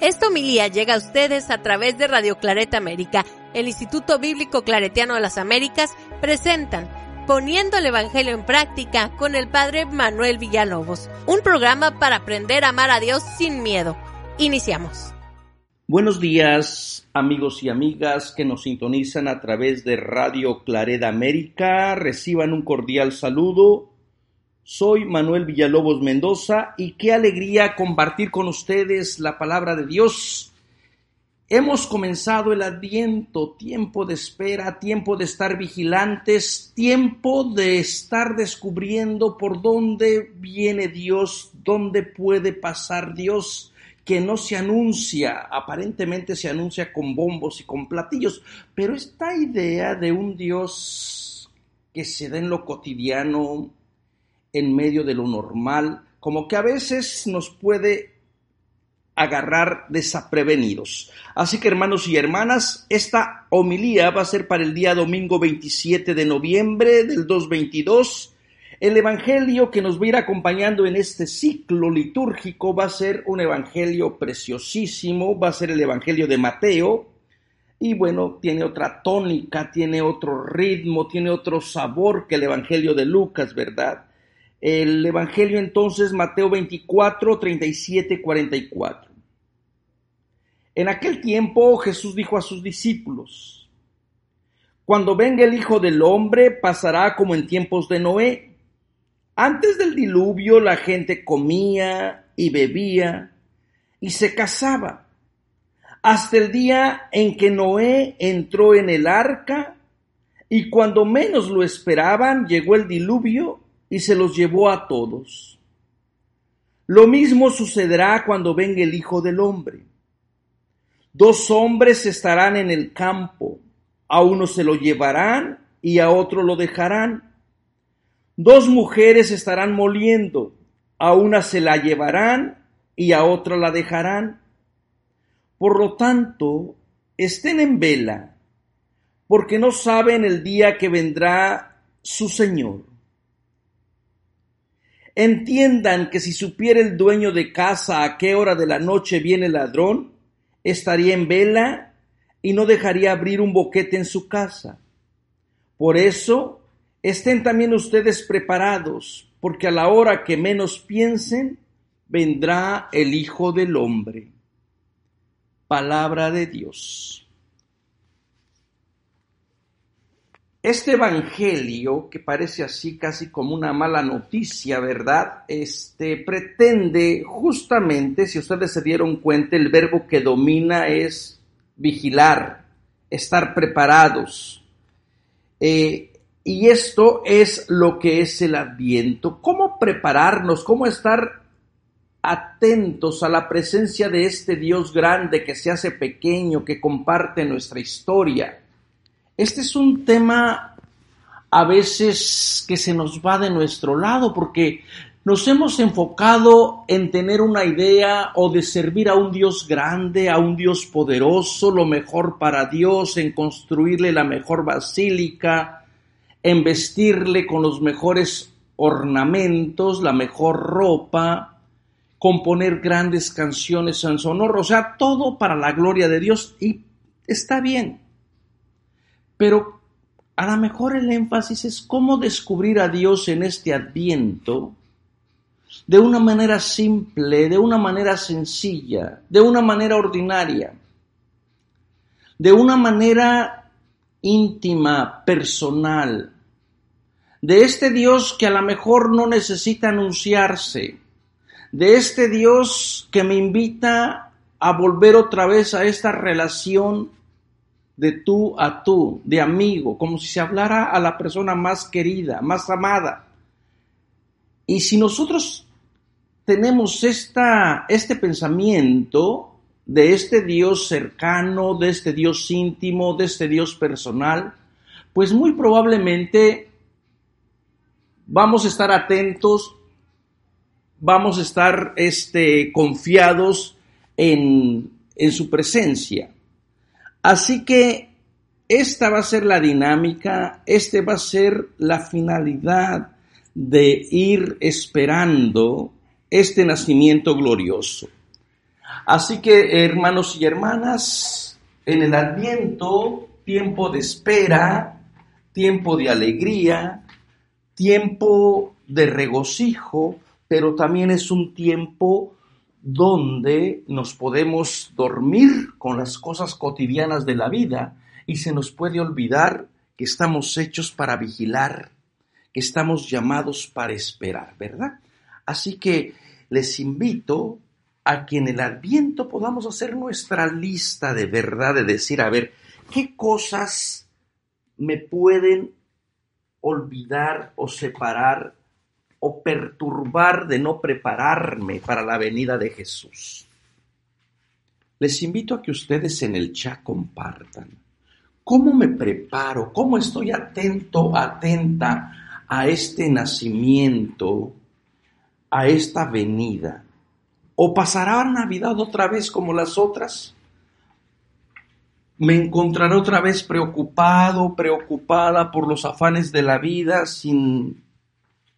Esta homilía llega a ustedes a través de Radio Clareta América. El Instituto Bíblico Claretiano de las Américas presentan Poniendo el Evangelio en Práctica con el Padre Manuel Villalobos, un programa para aprender a amar a Dios sin miedo. Iniciamos. Buenos días, amigos y amigas que nos sintonizan a través de Radio Clareda América. Reciban un cordial saludo soy Manuel Villalobos Mendoza y qué alegría compartir con ustedes la palabra de Dios. Hemos comenzado el adviento, tiempo de espera, tiempo de estar vigilantes, tiempo de estar descubriendo por dónde viene Dios, dónde puede pasar Dios, que no se anuncia, aparentemente se anuncia con bombos y con platillos, pero esta idea de un Dios que se da en lo cotidiano, en medio de lo normal, como que a veces nos puede agarrar desaprevenidos. Así que hermanos y hermanas, esta homilía va a ser para el día domingo 27 de noviembre del 2022. El evangelio que nos va a ir acompañando en este ciclo litúrgico va a ser un evangelio preciosísimo, va a ser el evangelio de Mateo. Y bueno, tiene otra tónica, tiene otro ritmo, tiene otro sabor que el evangelio de Lucas, ¿verdad? El Evangelio entonces, Mateo 24, 37, 44. En aquel tiempo Jesús dijo a sus discípulos, Cuando venga el Hijo del Hombre pasará como en tiempos de Noé. Antes del diluvio la gente comía y bebía y se casaba, hasta el día en que Noé entró en el arca y cuando menos lo esperaban llegó el diluvio y se los llevó a todos. Lo mismo sucederá cuando venga el Hijo del Hombre. Dos hombres estarán en el campo, a uno se lo llevarán y a otro lo dejarán. Dos mujeres estarán moliendo, a una se la llevarán y a otra la dejarán. Por lo tanto, estén en vela, porque no saben el día que vendrá su Señor. Entiendan que si supiera el dueño de casa a qué hora de la noche viene el ladrón, estaría en vela y no dejaría abrir un boquete en su casa. Por eso, estén también ustedes preparados, porque a la hora que menos piensen, vendrá el Hijo del Hombre. Palabra de Dios. Este evangelio, que parece así casi como una mala noticia, ¿verdad? Este pretende justamente, si ustedes se dieron cuenta, el verbo que domina es vigilar, estar preparados. Eh, y esto es lo que es el adviento. ¿Cómo prepararnos? ¿Cómo estar atentos a la presencia de este Dios grande que se hace pequeño, que comparte nuestra historia? Este es un tema a veces que se nos va de nuestro lado porque nos hemos enfocado en tener una idea o de servir a un Dios grande, a un Dios poderoso, lo mejor para Dios, en construirle la mejor basílica, en vestirle con los mejores ornamentos, la mejor ropa, componer grandes canciones en sonoro, o sea, todo para la gloria de Dios y está bien. Pero a lo mejor el énfasis es cómo descubrir a Dios en este adviento de una manera simple, de una manera sencilla, de una manera ordinaria, de una manera íntima, personal, de este Dios que a lo mejor no necesita anunciarse, de este Dios que me invita a volver otra vez a esta relación de tú a tú, de amigo, como si se hablara a la persona más querida, más amada. Y si nosotros tenemos esta, este pensamiento de este Dios cercano, de este Dios íntimo, de este Dios personal, pues muy probablemente vamos a estar atentos, vamos a estar este, confiados en, en su presencia. Así que esta va a ser la dinámica, este va a ser la finalidad de ir esperando este nacimiento glorioso. Así que, hermanos y hermanas, en el Adviento, tiempo de espera, tiempo de alegría, tiempo de regocijo, pero también es un tiempo donde nos podemos dormir con las cosas cotidianas de la vida y se nos puede olvidar que estamos hechos para vigilar, que estamos llamados para esperar, ¿verdad? Así que les invito a que en el adviento podamos hacer nuestra lista de verdad, de decir, a ver, ¿qué cosas me pueden olvidar o separar o perturbar de no prepararme para la venida de Jesús? Les invito a que ustedes en el chat compartan. ¿Cómo me preparo? ¿Cómo estoy atento, atenta a este nacimiento, a esta venida? ¿O pasará Navidad otra vez como las otras? ¿Me encontraré otra vez preocupado, preocupada por los afanes de la vida sin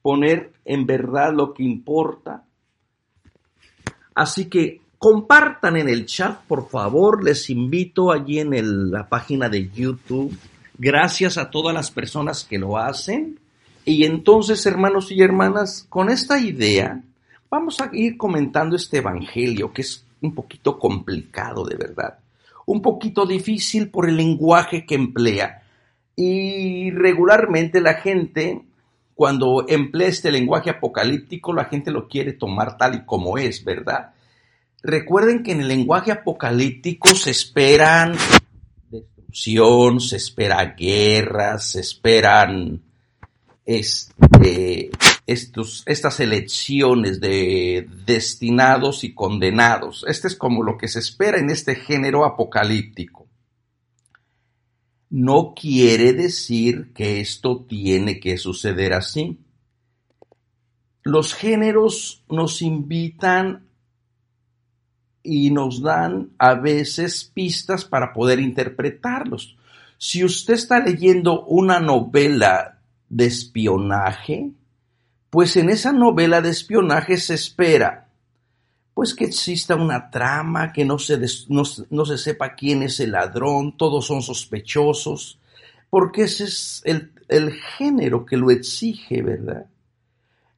poner en verdad lo que importa? Así que compartan en el chat, por favor, les invito allí en la página de YouTube. Gracias a todas las personas que lo hacen. Y entonces, hermanos y hermanas, con esta idea, vamos a ir comentando este Evangelio, que es un poquito complicado de verdad, un poquito difícil por el lenguaje que emplea. Y regularmente la gente, cuando emplea este lenguaje apocalíptico, la gente lo quiere tomar tal y como es, ¿verdad? Recuerden que en el lenguaje apocalíptico se esperan destrucción, se espera guerras, se esperan este, estas elecciones de destinados y condenados. Este es como lo que se espera en este género apocalíptico. No quiere decir que esto tiene que suceder así. Los géneros nos invitan y nos dan a veces pistas para poder interpretarlos. Si usted está leyendo una novela de espionaje, pues en esa novela de espionaje se espera pues que exista una trama, que no se, no, se sepa quién es el ladrón, todos son sospechosos, porque ese es el, el género que lo exige, ¿verdad?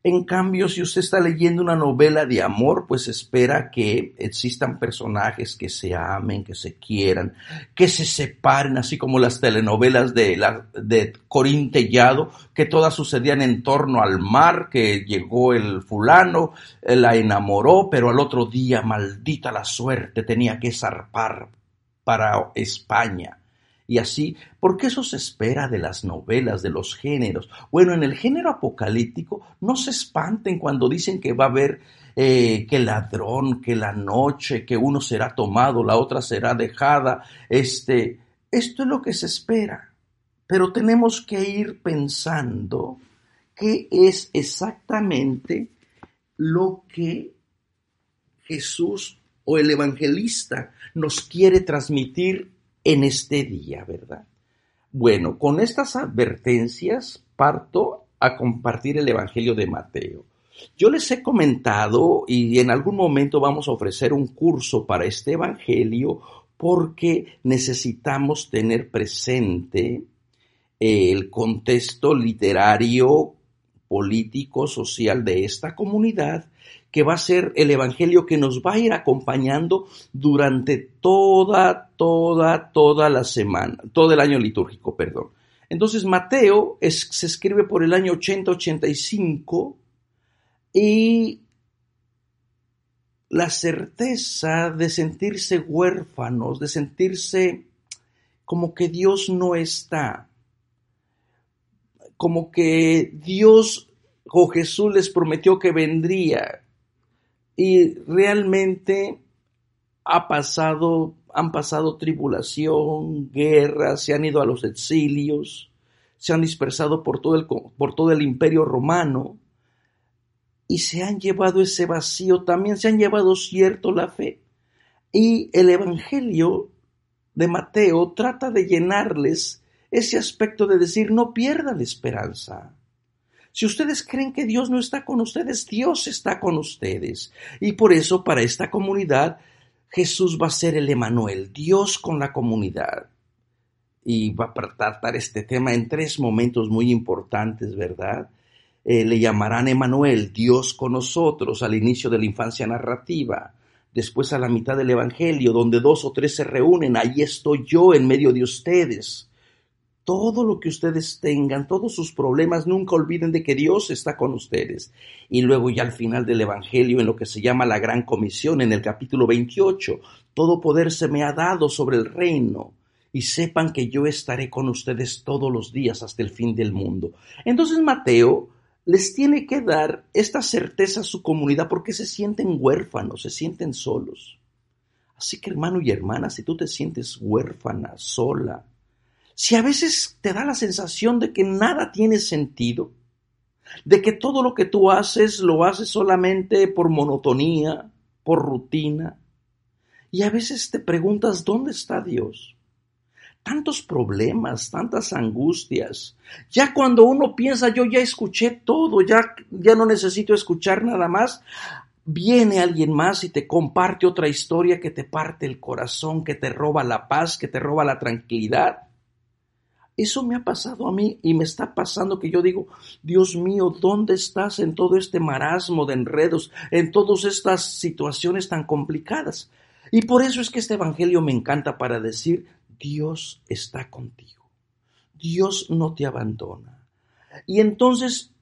En cambio, si usted está leyendo una novela de amor, pues espera que existan personajes que se amen, que se quieran, que se separen, así como las telenovelas de, la, de Corín Tellado, que todas sucedían en torno al mar, que llegó el fulano, eh, la enamoró, pero al otro día, maldita la suerte, tenía que zarpar para España y así, porque eso se espera de las novelas, de los géneros. Bueno, en el género apocalíptico no se espanten cuando dicen que va a haber eh, que ladrón, que la noche, que uno será tomado, la otra será dejada. Este, esto es lo que se espera. Pero tenemos que ir pensando qué es exactamente lo que Jesús o el evangelista nos quiere transmitir en este día, ¿verdad? Bueno, con estas advertencias parto a compartir el Evangelio de Mateo. Yo les he comentado y en algún momento vamos a ofrecer un curso para este Evangelio porque necesitamos tener presente el contexto literario, político, social de esta comunidad que va a ser el Evangelio que nos va a ir acompañando durante toda, toda, toda la semana, todo el año litúrgico, perdón. Entonces Mateo se escribe por el año 80-85 y la certeza de sentirse huérfanos, de sentirse como que Dios no está, como que Dios o Jesús les prometió que vendría, y realmente ha pasado, han pasado tribulación, guerra, se han ido a los exilios, se han dispersado por todo el, por todo el imperio romano y se han llevado ese vacío, también se han llevado cierto la fe. Y el Evangelio de Mateo trata de llenarles ese aspecto de decir, no pierda la esperanza. Si ustedes creen que Dios no está con ustedes, Dios está con ustedes. Y por eso para esta comunidad Jesús va a ser el Emanuel, Dios con la comunidad. Y va a tratar este tema en tres momentos muy importantes, ¿verdad? Eh, le llamarán Emanuel, Dios con nosotros, al inicio de la infancia narrativa. Después a la mitad del Evangelio, donde dos o tres se reúnen, ahí estoy yo en medio de ustedes. Todo lo que ustedes tengan, todos sus problemas, nunca olviden de que Dios está con ustedes. Y luego ya al final del Evangelio, en lo que se llama la Gran Comisión, en el capítulo 28, todo poder se me ha dado sobre el reino. Y sepan que yo estaré con ustedes todos los días hasta el fin del mundo. Entonces Mateo les tiene que dar esta certeza a su comunidad porque se sienten huérfanos, se sienten solos. Así que hermano y hermana, si tú te sientes huérfana, sola, si a veces te da la sensación de que nada tiene sentido, de que todo lo que tú haces lo haces solamente por monotonía, por rutina, y a veces te preguntas, ¿dónde está Dios? tantos problemas, tantas angustias. Ya cuando uno piensa, yo ya escuché todo, ya, ya no necesito escuchar nada más, viene alguien más y te comparte otra historia que te parte el corazón, que te roba la paz, que te roba la tranquilidad. Eso me ha pasado a mí y me está pasando que yo digo, Dios mío, ¿dónde estás en todo este marasmo de enredos, en todas estas situaciones tan complicadas? Y por eso es que este Evangelio me encanta para decir, Dios está contigo. Dios no te abandona. Y entonces,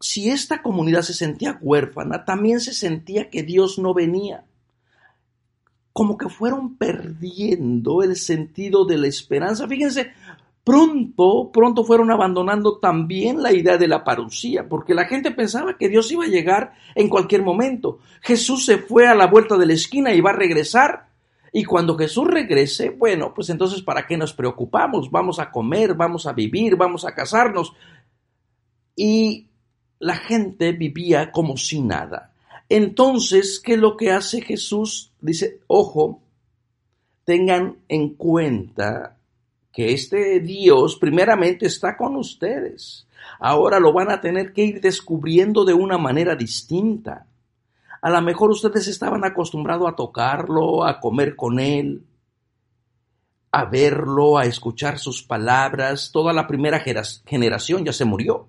si esta comunidad se sentía huérfana, también se sentía que Dios no venía. Como que fueron perdiendo el sentido de la esperanza. Fíjense, pronto, pronto fueron abandonando también la idea de la parucía, porque la gente pensaba que Dios iba a llegar en cualquier momento. Jesús se fue a la vuelta de la esquina y va a regresar y cuando Jesús regrese, bueno, pues entonces ¿para qué nos preocupamos? Vamos a comer, vamos a vivir, vamos a casarnos. Y la gente vivía como si nada. Entonces, ¿qué es lo que hace Jesús? Dice, ojo, tengan en cuenta que este Dios primeramente está con ustedes. Ahora lo van a tener que ir descubriendo de una manera distinta. A lo mejor ustedes estaban acostumbrados a tocarlo, a comer con él, a verlo, a escuchar sus palabras. Toda la primera generación ya se murió.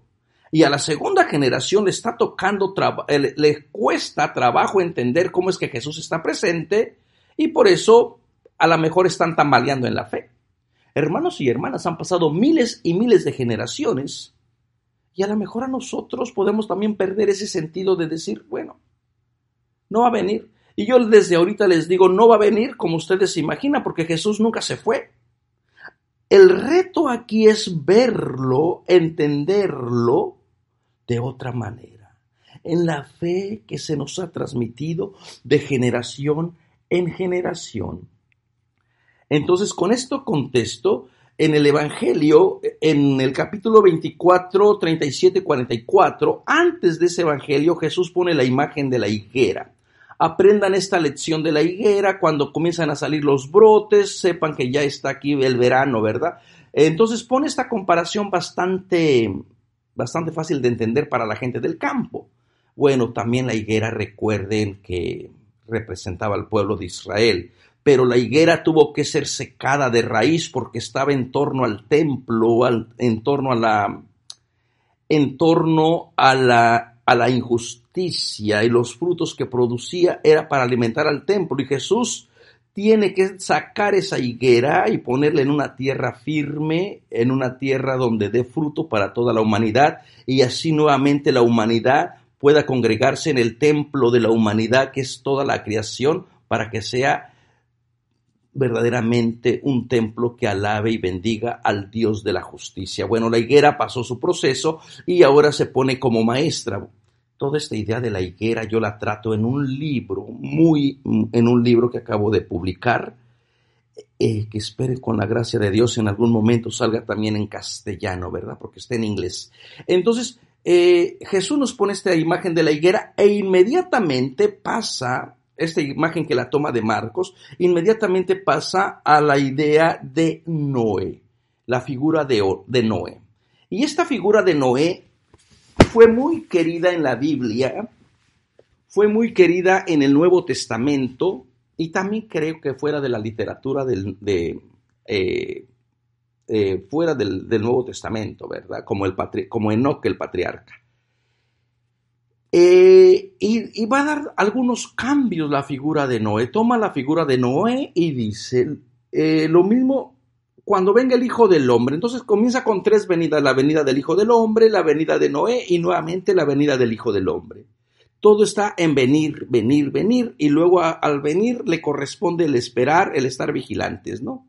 Y a la segunda generación le está tocando, eh, le cuesta trabajo entender cómo es que Jesús está presente y por eso a lo mejor están tambaleando en la fe. Hermanos y hermanas, han pasado miles y miles de generaciones y a lo mejor a nosotros podemos también perder ese sentido de decir, bueno, no va a venir. Y yo desde ahorita les digo, no va a venir como ustedes se imaginan, porque Jesús nunca se fue. El reto aquí es verlo, entenderlo de otra manera, en la fe que se nos ha transmitido de generación en generación. Entonces, con esto contesto, en el Evangelio, en el capítulo 24, 37, 44, antes de ese Evangelio, Jesús pone la imagen de la higuera aprendan esta lección de la higuera, cuando comienzan a salir los brotes, sepan que ya está aquí el verano, ¿verdad? Entonces pone esta comparación bastante, bastante fácil de entender para la gente del campo. Bueno, también la higuera, recuerden que representaba al pueblo de Israel, pero la higuera tuvo que ser secada de raíz porque estaba en torno al templo, en torno a la, en torno a la a la injusticia y los frutos que producía era para alimentar al templo. Y Jesús tiene que sacar esa higuera y ponerla en una tierra firme, en una tierra donde dé fruto para toda la humanidad y así nuevamente la humanidad pueda congregarse en el templo de la humanidad que es toda la creación para que sea verdaderamente un templo que alabe y bendiga al Dios de la justicia. Bueno, la higuera pasó su proceso y ahora se pone como maestra. Toda esta idea de la higuera yo la trato en un libro, muy, en un libro que acabo de publicar, eh, que esperen con la gracia de Dios en algún momento salga también en castellano, ¿verdad? Porque está en inglés. Entonces, eh, Jesús nos pone esta imagen de la higuera e inmediatamente pasa esta imagen que la toma de Marcos, inmediatamente pasa a la idea de Noé, la figura de, Noé. Y esta figura de Noé fue muy querida en la Biblia, fue muy querida en el Nuevo Testamento, y también creo que fuera de la literatura del, de, eh, eh, fuera del, Nuevo Testamento, ¿verdad? Como, el como el patriarca. Eh, y, va a dar algunos cambios la figura de Noé. Toma la figura de Noé y dice lo mismo cuando venga el Hijo del Hombre. Entonces comienza con tres venidas, la venida del Hijo del Hombre, la venida de Noé y nuevamente la venida del Hijo del Hombre. Todo está en venir, venir, venir, y luego al venir le corresponde el esperar, el estar vigilantes, ¿no?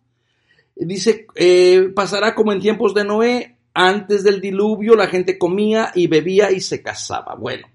Dice, eh, pasará como en tiempos de Noé, antes del diluvio la gente comía y bebía y se casaba. Bueno,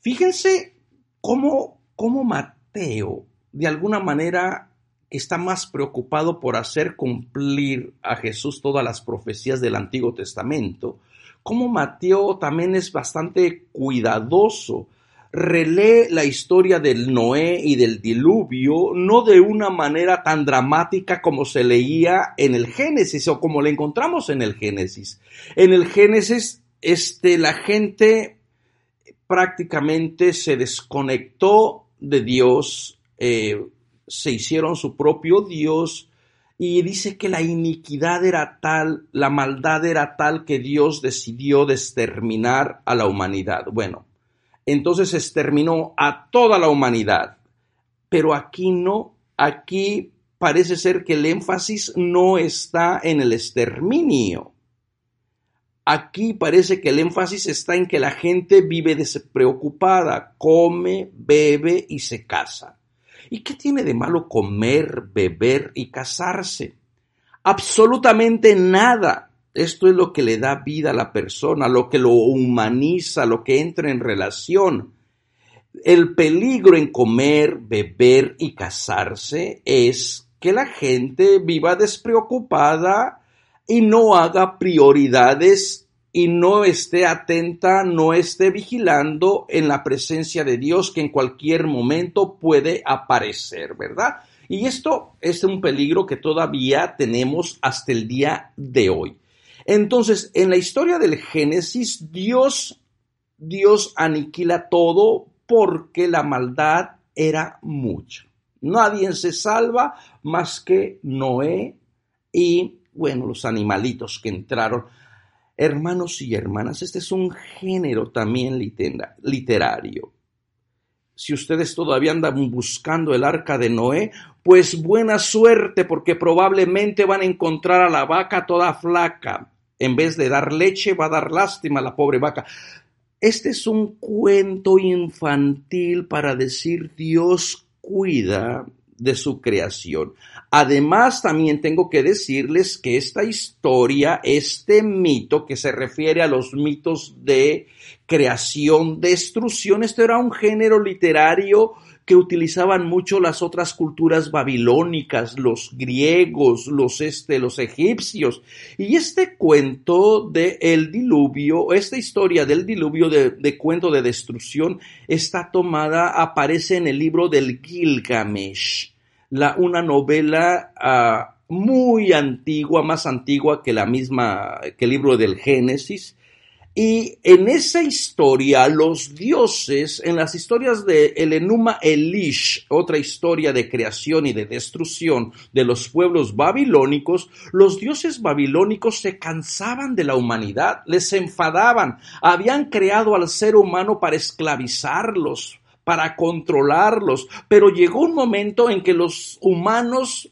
fíjense cómo, cómo Mateo, de alguna manera, está más preocupado por hacer cumplir a Jesús todas las profecías del Antiguo Testamento, como Mateo también es bastante cuidadoso. Relee la historia del Noé y del diluvio no de una manera tan dramática como se leía en el Génesis o como le encontramos en el Génesis. En el Génesis, este, la gente prácticamente se desconectó de Dios, eh, se hicieron su propio Dios, y dice que la iniquidad era tal, la maldad era tal que Dios decidió exterminar a la humanidad. Bueno, entonces exterminó a toda la humanidad. Pero aquí no, aquí parece ser que el énfasis no está en el exterminio. Aquí parece que el énfasis está en que la gente vive despreocupada, come, bebe y se casa. ¿Y qué tiene de malo comer, beber y casarse? Absolutamente nada. Esto es lo que le da vida a la persona, lo que lo humaniza, lo que entra en relación. El peligro en comer, beber y casarse es que la gente viva despreocupada y no haga prioridades y no esté atenta, no esté vigilando en la presencia de Dios que en cualquier momento puede aparecer, ¿verdad? Y esto es un peligro que todavía tenemos hasta el día de hoy. Entonces, en la historia del Génesis, Dios, Dios aniquila todo porque la maldad era mucha. Nadie se salva más que Noé y, bueno, los animalitos que entraron Hermanos y hermanas, este es un género también literario. Si ustedes todavía andan buscando el arca de Noé, pues buena suerte porque probablemente van a encontrar a la vaca toda flaca. En vez de dar leche, va a dar lástima a la pobre vaca. Este es un cuento infantil para decir Dios cuida de su creación. Además, también tengo que decirles que esta historia, este mito que se refiere a los mitos de creación, destrucción, esto era un género literario que utilizaban mucho las otras culturas babilónicas, los griegos, los, este, los egipcios. Y este cuento de el diluvio, esta historia del diluvio de, de cuento de destrucción está tomada, aparece en el libro del Gilgamesh la, una novela ah, muy antigua, más antigua que la misma, que el libro del Génesis. Y en esa historia, los dioses, en las historias de el Enuma Elish, otra historia de creación y de destrucción de los pueblos babilónicos, los dioses babilónicos se cansaban de la humanidad, les enfadaban, habían creado al ser humano para esclavizarlos, para controlarlos, pero llegó un momento en que los humanos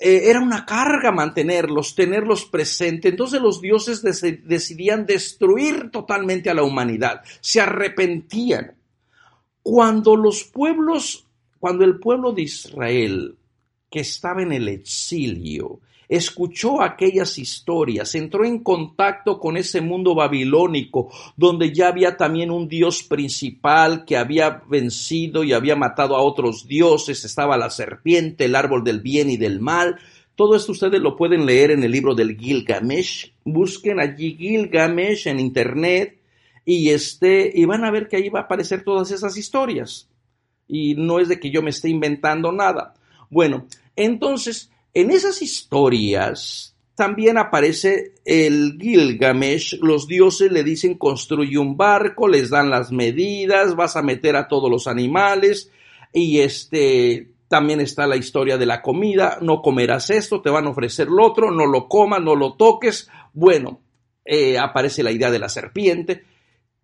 eh, era una carga mantenerlos, tenerlos presentes. Entonces los dioses decidían destruir totalmente a la humanidad, se arrepentían. Cuando los pueblos, cuando el pueblo de Israel, que estaba en el exilio, escuchó aquellas historias, entró en contacto con ese mundo babilónico, donde ya había también un dios principal que había vencido y había matado a otros dioses, estaba la serpiente, el árbol del bien y del mal. Todo esto ustedes lo pueden leer en el libro del Gilgamesh. Busquen allí Gilgamesh en internet y este y van a ver que ahí va a aparecer todas esas historias. Y no es de que yo me esté inventando nada. Bueno, entonces en esas historias también aparece el Gilgamesh, los dioses le dicen construye un barco, les dan las medidas, vas a meter a todos los animales, y este también está la historia de la comida, no comerás esto, te van a ofrecer lo otro, no lo comas, no lo toques. Bueno, eh, aparece la idea de la serpiente.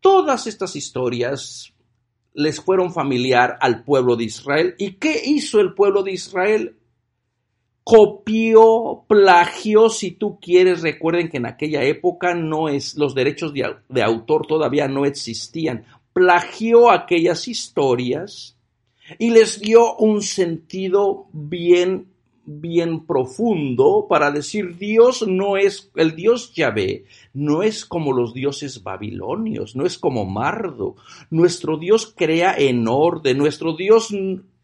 Todas estas historias les fueron familiar al pueblo de Israel. ¿Y qué hizo el pueblo de Israel? Copió, plagió, si tú quieres. Recuerden que en aquella época no es, los derechos de, autor todavía no existían. Plagió aquellas historias y les dio un sentido bien bien profundo para decir Dios no es el Dios Yahvé, no es como los dioses babilonios, no es como Mardo. Nuestro Dios crea en orden, nuestro Dios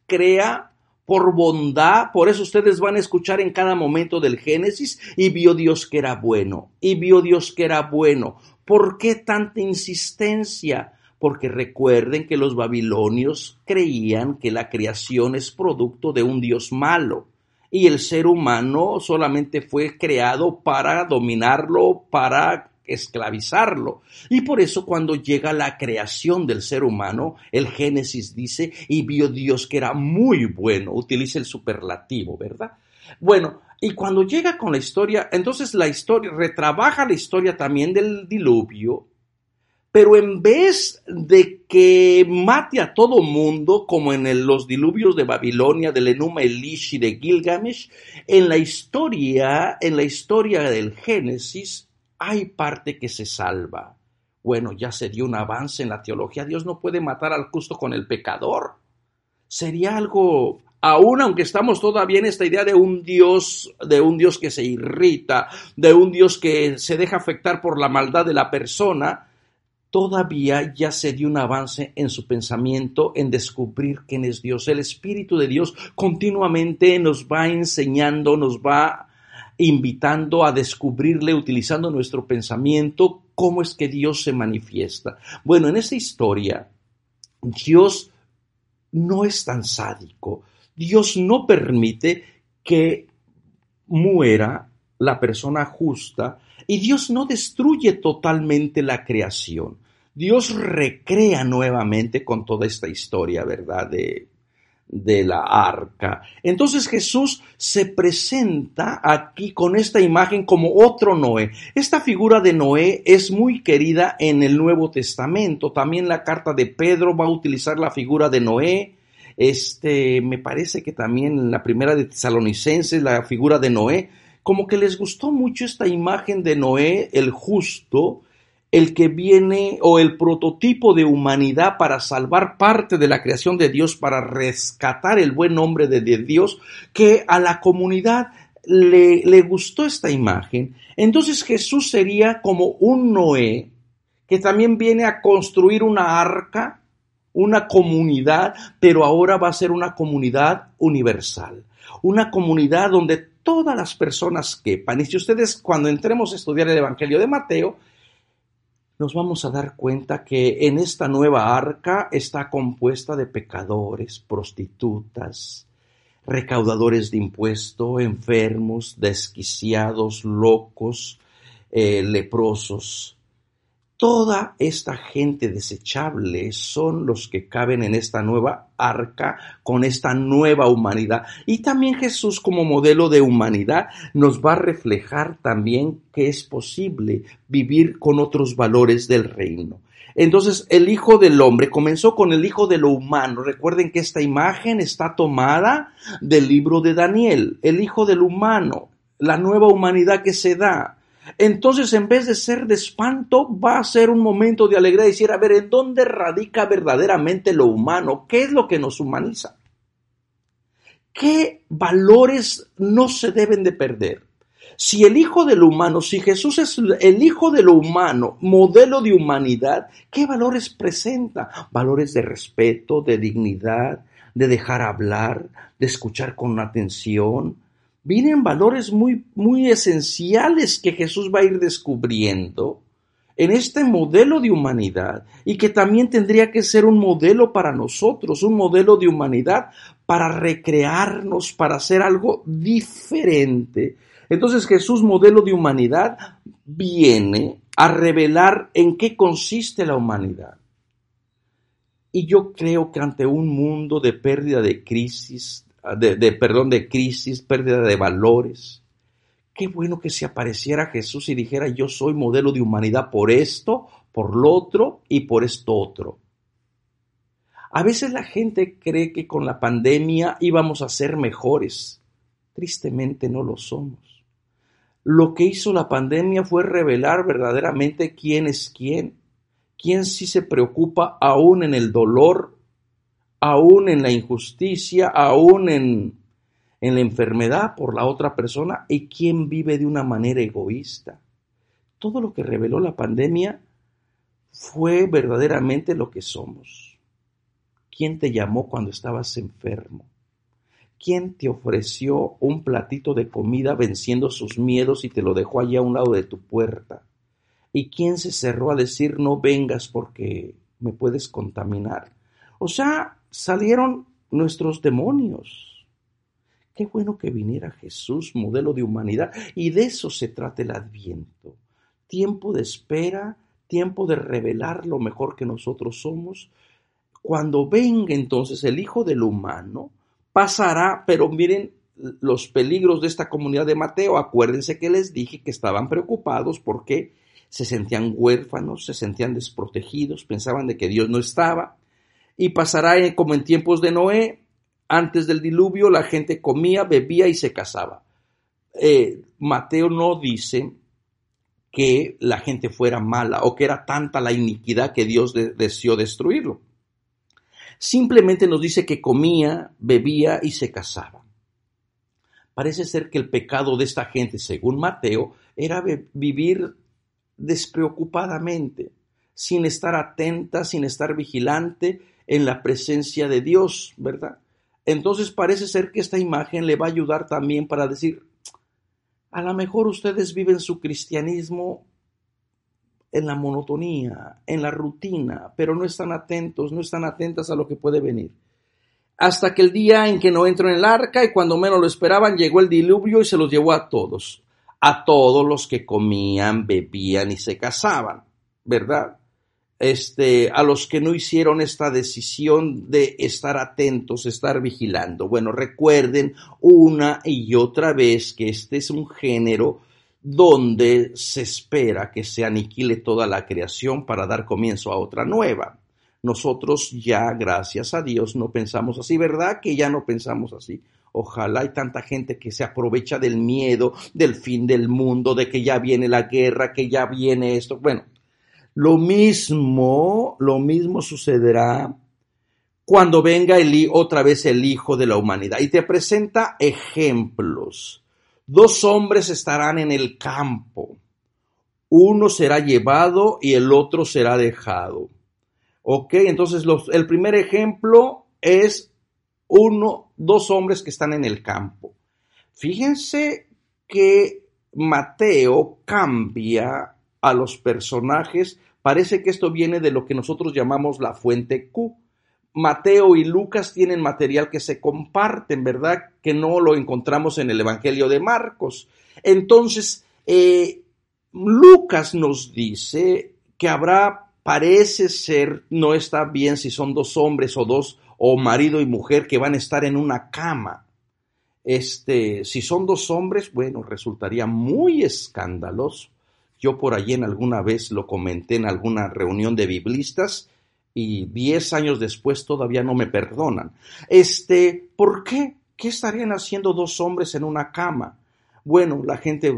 crea por bondad, por eso ustedes van a escuchar en cada momento del Génesis y vio Dios que era bueno, y vio Dios que era bueno. ¿Por qué tanta insistencia? Porque recuerden que los babilonios creían que la creación es producto de un Dios malo y el ser humano solamente fue creado para dominarlo, para esclavizarlo. Y por eso cuando llega la creación del ser humano, el Génesis dice, y vio Dios que era muy bueno, utiliza el superlativo, ¿verdad? Bueno, y cuando llega con la historia, entonces la historia retrabaja la historia también del diluvio pero en vez de que mate a todo mundo, como en los diluvios de Babilonia, del Enuma Elish y de Gilgamesh, en la historia, en la historia del Génesis, hay parte que se salva. Bueno, ya se dio un avance en la teología. Dios no puede matar al justo con el pecador. Sería algo, aún aunque estamos todavía en esta idea de un Dios, de un Dios que se irrita, de un Dios que se deja afectar por la maldad de la persona, todavía ya se dio un avance en su pensamiento en descubrir quién es Dios. El Espíritu de Dios continuamente nos va enseñando, nos va invitando a descubrirle utilizando nuestro pensamiento cómo es que Dios se manifiesta. Bueno, en esa historia, Dios no es tan sádico. Dios no permite que muera la persona justa y Dios no destruye totalmente la creación. Dios recrea nuevamente con toda esta historia, ¿verdad? De, de la arca. Entonces Jesús se presenta aquí con esta imagen como otro Noé. Esta figura de Noé es muy querida en el Nuevo Testamento. También la carta de Pedro va a utilizar la figura de Noé. Este, me parece que también en la primera de Tesalonicenses la figura de Noé como que les gustó mucho esta imagen de Noé, el justo, el que viene o el prototipo de humanidad para salvar parte de la creación de Dios, para rescatar el buen nombre de Dios, que a la comunidad le, le gustó esta imagen. Entonces Jesús sería como un Noé que también viene a construir una arca, una comunidad, pero ahora va a ser una comunidad universal, una comunidad donde todas las personas quepan. Y si ustedes cuando entremos a estudiar el Evangelio de Mateo, nos vamos a dar cuenta que en esta nueva arca está compuesta de pecadores, prostitutas, recaudadores de impuesto, enfermos, desquiciados, locos, eh, leprosos, Toda esta gente desechable son los que caben en esta nueva arca con esta nueva humanidad. Y también Jesús como modelo de humanidad nos va a reflejar también que es posible vivir con otros valores del reino. Entonces el Hijo del Hombre comenzó con el Hijo de lo humano. Recuerden que esta imagen está tomada del libro de Daniel, el Hijo del humano, la nueva humanidad que se da entonces en vez de ser de espanto, va a ser un momento de alegría y decir, a ver, ¿en dónde radica verdaderamente lo humano? ¿Qué es lo que nos humaniza? ¿Qué valores no se deben de perder? Si el Hijo de lo humano, si Jesús es el Hijo de lo humano, modelo de humanidad, ¿qué valores presenta? Valores de respeto, de dignidad, de dejar hablar, de escuchar con atención, vienen valores muy, muy esenciales que Jesús va a ir descubriendo en este modelo de humanidad y que también tendría que ser un modelo para nosotros, un modelo de humanidad para recrearnos, para hacer algo diferente. Entonces Jesús, modelo de humanidad, viene a revelar en qué consiste la humanidad. Y yo creo que ante un mundo de pérdida de crisis, de, perdón, de crisis, pérdida de valores, qué bueno que se apareciera Jesús y dijera, yo soy modelo de humanidad por esto, por lo otro y por esto otro. A veces la gente cree que con la pandemia íbamos a ser mejores. Tristemente no lo somos. Lo que hizo la pandemia fue revelar verdaderamente quién es quién, quién sí se preocupa aún en el dolor, aún en la injusticia, aún en, en la enfermedad por la otra persona y quién vive de una manera egoísta. Todo lo que reveló la pandemia fue verdaderamente lo que somos. ¿Quién te llamó cuando estabas enfermo? ¿Quién te ofreció un platito de comida venciendo sus miedos y te lo dejó allá a un lado de tu puerta? ¿Y quién se cerró a decir no vengas porque me puedes contaminar? O sea, salieron nuestros demonios. Qué bueno que viniera Jesús, modelo de humanidad, y de eso se trata el adviento. Tiempo de espera, tiempo de revelar lo mejor que nosotros somos, cuando venga entonces el Hijo del Humano, pasará, pero miren los peligros de esta comunidad de Mateo. Acuérdense que les dije que estaban preocupados porque se sentían huérfanos, se sentían desprotegidos, pensaban de que Dios no estaba. Y pasará como en tiempos de Noé, antes del diluvio la gente comía, bebía y se casaba. Eh, Mateo no dice que la gente fuera mala o que era tanta la iniquidad que Dios deseó destruirlo. Simplemente nos dice que comía, bebía y se casaba. Parece ser que el pecado de esta gente, según Mateo, era vivir despreocupadamente, sin estar atenta, sin estar vigilante en la presencia de Dios, ¿verdad? Entonces parece ser que esta imagen le va a ayudar también para decir, a lo mejor ustedes viven su cristianismo en la monotonía, en la rutina, pero no están atentos, no están atentas a lo que puede venir. Hasta que el día en que no entró en el arca y cuando menos lo esperaban llegó el diluvio y se los llevó a todos, a todos los que comían, bebían y se casaban, ¿verdad? Este, a los que no hicieron esta decisión de estar atentos, estar vigilando. Bueno, recuerden una y otra vez que este es un género donde se espera que se aniquile toda la creación para dar comienzo a otra nueva. Nosotros ya, gracias a Dios, no pensamos así, ¿verdad? Que ya no pensamos así. Ojalá hay tanta gente que se aprovecha del miedo, del fin del mundo, de que ya viene la guerra, que ya viene esto. Bueno, lo mismo, lo mismo sucederá cuando venga el, otra vez el Hijo de la humanidad y te presenta ejemplos Dos hombres estarán en el campo. Uno será llevado y el otro será dejado. Ok, entonces el primer ejemplo es uno, dos hombres que están en el campo. Fíjense que Mateo cambia a los personajes. Parece que esto viene de lo que nosotros llamamos la fuente Q. Mateo y Lucas tienen material que se comparten, ¿verdad? Que no lo encontramos en el Evangelio de Marcos. Entonces, eh, Lucas nos dice que habrá, parece ser, no está bien si son dos hombres o dos, o marido y mujer que van a estar en una cama. Este, si son dos hombres, bueno, resultaría muy escandaloso. Yo por allí en alguna vez lo comenté en alguna reunión de biblistas y diez años después todavía no me perdonan. Este, ¿por qué? ¿Qué estarían haciendo dos hombres en una cama? Bueno, la gente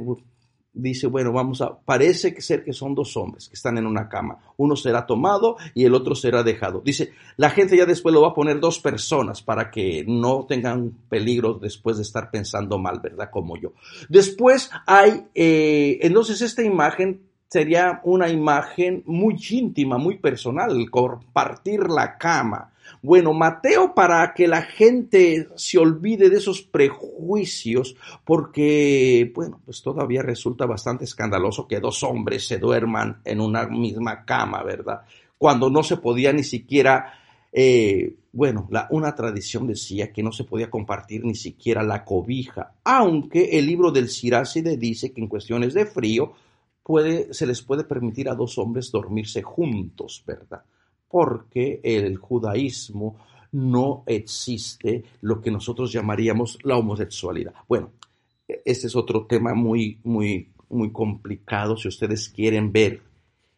dice, bueno, vamos a, parece ser que son dos hombres que están en una cama. Uno será tomado y el otro será dejado. Dice, la gente ya después lo va a poner dos personas para que no tengan peligro después de estar pensando mal, ¿verdad? Como yo. Después hay, eh, entonces esta imagen sería una imagen muy íntima, muy personal, compartir la cama. Bueno, Mateo para que la gente se olvide de esos prejuicios, porque, bueno, pues todavía resulta bastante escandaloso que dos hombres se duerman en una misma cama, ¿verdad? Cuando no se podía ni siquiera, eh, bueno, la, una tradición decía que no se podía compartir ni siquiera la cobija, aunque el libro del Siracide dice que en cuestiones de frío, puede, se les puede permitir a dos hombres dormirse juntos, ¿verdad? Porque el judaísmo no existe lo que nosotros llamaríamos la homosexualidad. Bueno, este es otro tema muy, muy, muy complicado. Si ustedes quieren ver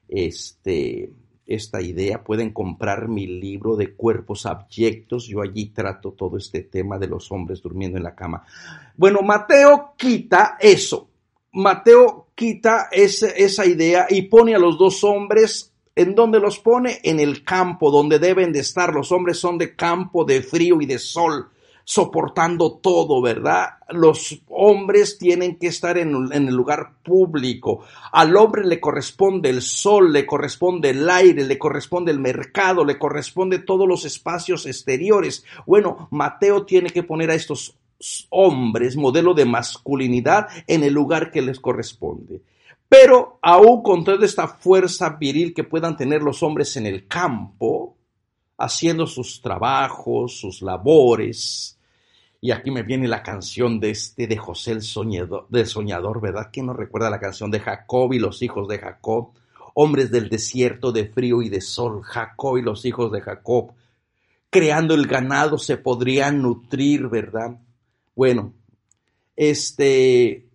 este, esta idea, pueden comprar mi libro de cuerpos abyectos. Yo allí trato todo este tema de los hombres durmiendo en la cama. Bueno, Mateo quita eso. Mateo quita esa idea y pone a los dos hombres ¿En dónde los pone? En el campo, donde deben de estar. Los hombres son de campo, de frío y de sol, soportando todo, ¿verdad? Los hombres tienen que estar en, en, el lugar público. Al hombre le corresponde el sol, le corresponde el aire, le corresponde el mercado, le corresponde todos los espacios exteriores. Bueno, Mateo tiene que poner a estos hombres, modelo de masculinidad, en el lugar que les corresponde. Pero aún con toda esta fuerza viril que puedan tener los hombres en el campo, haciendo sus trabajos, sus labores, y aquí me viene la canción de este de José el soñador, del soñador, ¿verdad? ¿Quién no recuerda la canción de Jacob y los hijos de Jacob? Hombres del desierto de frío y de sol, Jacob y los hijos de Jacob. Creando el ganado se podrían nutrir, ¿verdad? Bueno, este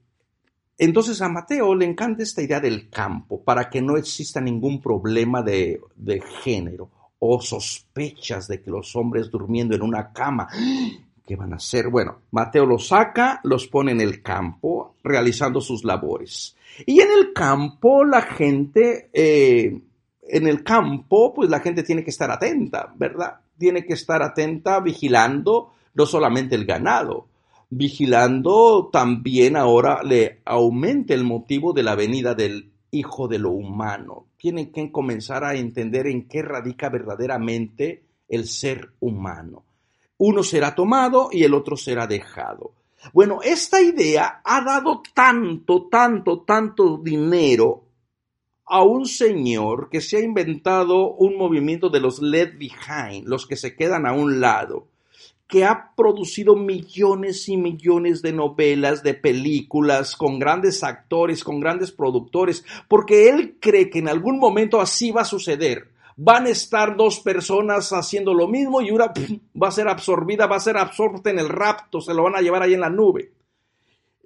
entonces a Mateo le encanta esta idea del campo para que no exista ningún problema de, género o sospechas de que los hombres durmiendo en una cama, ¿qué van a hacer? Bueno, Mateo los saca, los pone en el campo realizando sus labores. Y en el campo la gente, eh, en el campo pues la gente tiene que estar atenta, ¿verdad? Tiene que estar atenta vigilando no solamente el ganado, vigilando también ahora le aumente el motivo de la venida del Hijo de lo humano. Tienen que comenzar a entender en qué radica verdaderamente el ser humano. Uno será tomado y el otro será dejado. Bueno, esta idea ha dado tanto, tanto, tanto dinero a un señor que se ha inventado un movimiento de los led behind, los que se quedan a un lado que ha producido millones y millones de novelas, de películas, con grandes actores, con grandes productores, porque él cree que en algún momento así va a suceder. Van a estar dos personas haciendo lo mismo y una va a ser absorbida, va a ser absorta en el rapto, se lo van a llevar ahí en la nube.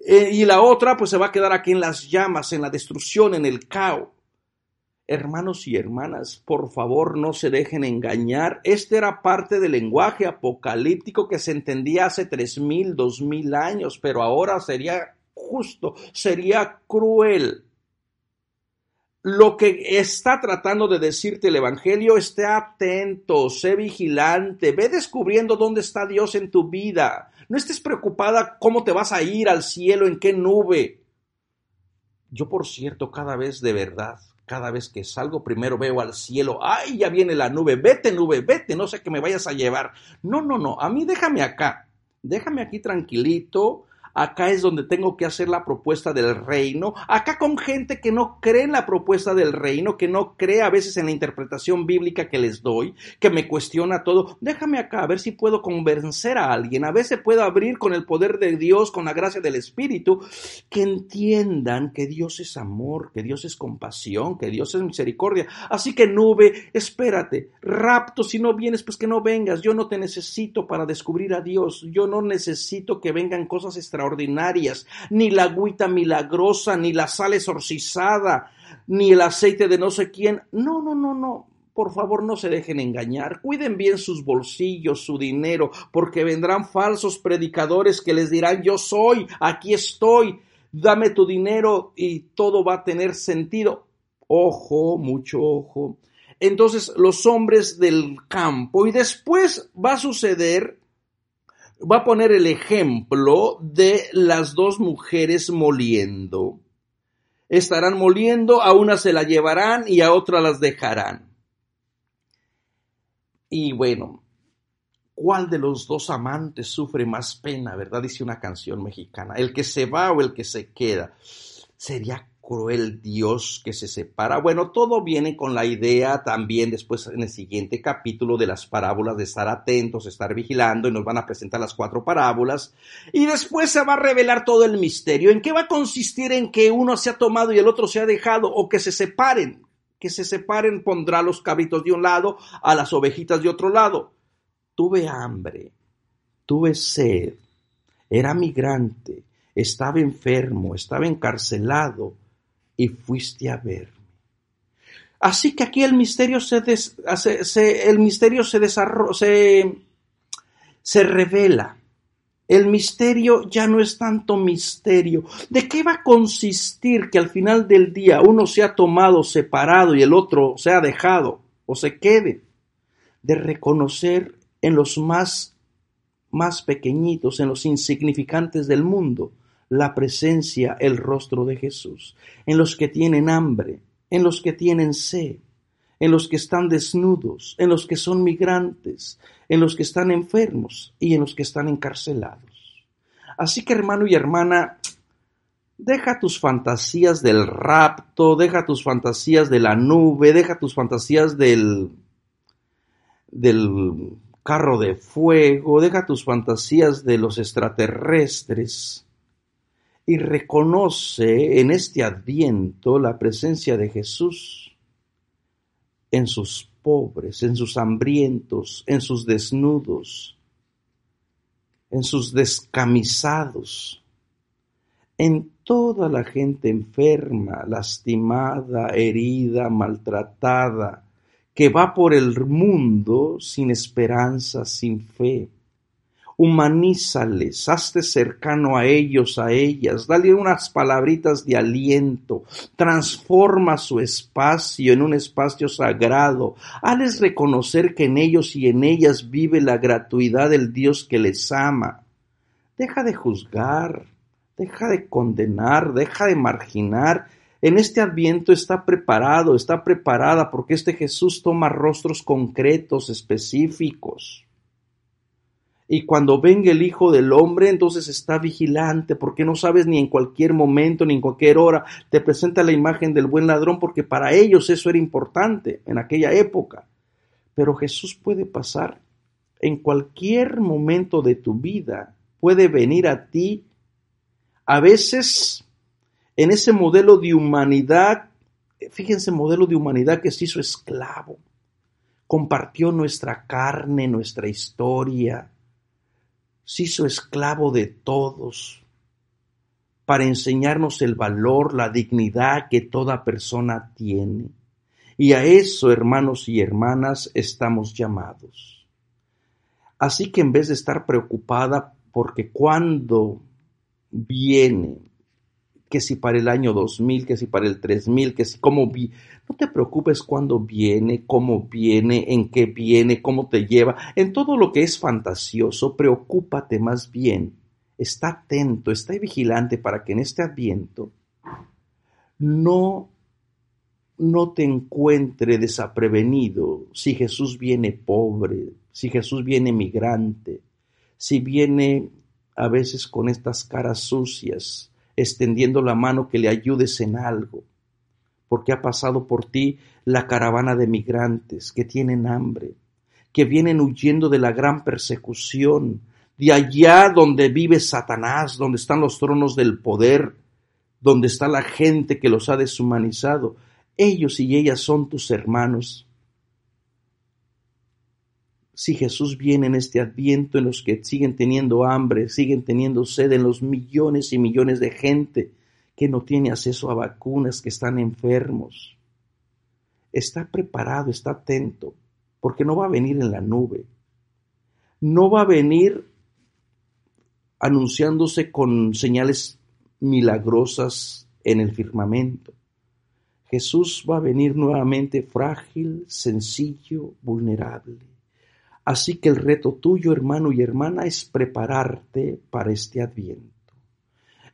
Eh, y la otra pues se va a quedar aquí en las llamas, en la destrucción, en el caos. Hermanos y hermanas, por favor no se dejen engañar. Este era parte del lenguaje apocalíptico que se entendía hace tres mil, dos mil años, pero ahora sería justo, sería cruel. Lo que está tratando de decirte el Evangelio, esté atento, sé vigilante, ve descubriendo dónde está Dios en tu vida. No estés preocupada cómo te vas a ir al cielo, en qué nube. Yo, por cierto, cada vez de verdad cada vez que salgo, primero veo al cielo, ay, ya viene la nube, vete nube, vete, no sé que me vayas a llevar. No, no, no, a mí déjame acá, déjame aquí tranquilito, Acá es donde tengo que hacer la propuesta del reino. Acá con gente que no cree en la propuesta del reino, que no cree a veces en la interpretación bíblica que les doy, que me cuestiona todo. Déjame acá a ver si puedo convencer a alguien. A veces puedo abrir con el poder de Dios, con la gracia del Espíritu, que entiendan que Dios es amor, que Dios es compasión, que Dios es misericordia. Así que nube, espérate, rapto, si no vienes, pues que no vengas. Yo no te necesito para descubrir a Dios. Yo no necesito que vengan cosas extraordinarias ni la agüita milagrosa, ni la sal exorcizada, ni el aceite de no sé quién. No, no, no, no. Por favor, no se dejen engañar. Cuiden bien sus bolsillos, su dinero, porque vendrán falsos predicadores que les dirán, yo soy, aquí estoy, dame tu dinero y todo va a tener sentido. Ojo, mucho ojo. Entonces, los hombres del campo, y después va a suceder va a poner el ejemplo de las dos mujeres moliendo. Estarán moliendo, a una se la llevarán y a otra las dejarán. Y bueno, ¿cuál de los dos amantes sufre más pena, verdad? Dice una canción mexicana. ¿El que se va o el que se queda? Sería cruel Dios que se separa. Bueno, todo viene con la idea también después en el siguiente capítulo de las parábolas de estar atentos, estar vigilando y nos van a presentar las cuatro parábolas y después se va a revelar todo el misterio. ¿En qué va a consistir en que uno se ha tomado y el otro se ha dejado o que se separen? que se separen, pondrá los cabritos de un lado, a las ovejitas de otro lado. Tuve hambre, tuve sed, era migrante, estaba enfermo, estaba encarcelado y fuiste a verme. Así que aquí el misterio se, el misterio se, se, se revela. El misterio ya no es tanto misterio. ¿De qué va a consistir que al final del día uno se ha tomado separado y el otro se ha dejado o se quede? De reconocer en los más, más pequeñitos, en los insignificantes del mundo, la presencia, el rostro de Jesús, en los que tienen hambre, en los que tienen sed, en los que están desnudos, en los que son migrantes, en los que están enfermos y en los que están encarcelados. Así que hermano y hermana, deja tus fantasías del rapto, deja tus fantasías de la nube, deja tus fantasías del del carro de fuego, deja tus fantasías de los extraterrestres y reconoce en este adviento la presencia de Jesús en sus pobres, en sus hambrientos, en sus desnudos, en sus descamisados, en toda la gente enferma, lastimada, herida, maltratada, que va por el mundo sin esperanza, sin fe humanízales, hazte cercano a ellos, a ellas, dale unas palabritas de aliento, transforma su espacio en un espacio sagrado, hazles reconocer que en ellos y en ellas vive la gratuidad del Dios que les ama. Deja de juzgar, deja de condenar, deja de marginar. En este adviento está preparado, está preparada porque este Jesús toma rostros concretos, específicos. Y cuando venga el Hijo del Hombre, entonces está vigilante, porque no sabes ni en cualquier momento, ni en cualquier hora, te presenta la imagen del buen ladrón, porque para ellos eso era importante en aquella época. Pero Jesús puede pasar en cualquier momento de tu vida, puede venir a ti, a veces en ese modelo de humanidad, fíjense, modelo de humanidad que se hizo esclavo, compartió nuestra carne, nuestra historia, se hizo esclavo de todos para enseñarnos el valor, la dignidad que toda persona tiene. Y a eso, hermanos y hermanas, estamos llamados. Así que en vez de estar preocupada porque cuando viene que si para el año 2000, que si para el 3000, que si cómo vi. No te preocupes cuándo viene, cómo viene, en qué viene, cómo te lleva. En todo lo que es fantasioso, preocúpate más bien. Está atento, está vigilante para que en este adviento no no te encuentre desaprevenido si Jesús viene pobre, si Jesús viene migrante, si viene a veces con estas caras sucias, extendiendo la mano que le ayudes en algo, porque ha pasado por ti la caravana de migrantes que tienen hambre, que vienen huyendo de la gran persecución, de allá donde vive Satanás, donde están los tronos del poder, donde está la gente que los ha deshumanizado. Ellos y ellas son tus hermanos si Jesús viene en este adviento en los que siguen teniendo hambre, siguen teniendo sed, en los millones y millones de gente que no tiene acceso a vacunas, que están enfermos. Está preparado, está atento, porque no va a venir en la nube. No va a venir anunciándose con señales milagrosas en el firmamento. Jesús va a venir nuevamente frágil, sencillo, vulnerable Así que el reto tuyo, hermano y hermana, es prepararte para este adviento.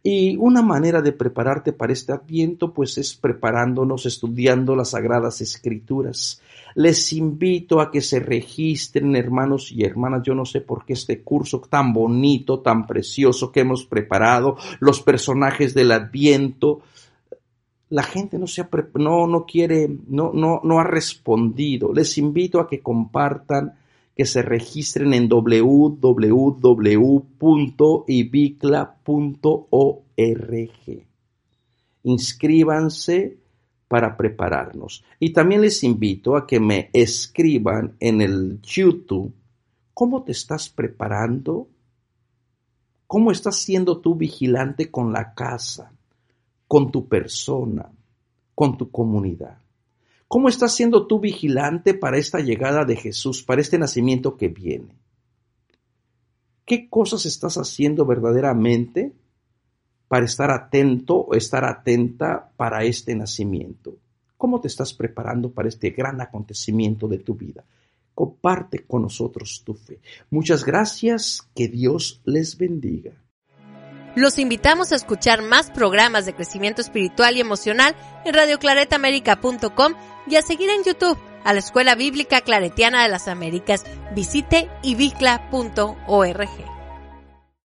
Y una manera de prepararte para este adviento, pues es preparándonos, estudiando las sagradas escrituras. Les invito a que se registren, hermanos y hermanas. Yo no sé por qué este curso tan bonito, tan precioso que hemos preparado, los personajes del adviento, la gente no, se ha no, no quiere, no, no, no ha respondido. Les invito a que compartan que se registren en www.ibicla.org. Inscríbanse para prepararnos. Y también les invito a que me escriban en el YouTube cómo te estás preparando, cómo estás siendo tú vigilante con la casa, con tu persona, con tu comunidad. ¿Cómo estás siendo tú vigilante para esta llegada de Jesús, para este nacimiento que viene? ¿Qué cosas estás haciendo verdaderamente para estar atento o estar atenta para este nacimiento? ¿Cómo te estás preparando para este gran acontecimiento de tu vida? Comparte con nosotros tu fe. Muchas gracias, que Dios les bendiga. Los invitamos a escuchar más programas de crecimiento espiritual y emocional en radioclaretamérica.com y a seguir en YouTube a la Escuela Bíblica Claretiana de las Américas. Visite ibicla.org.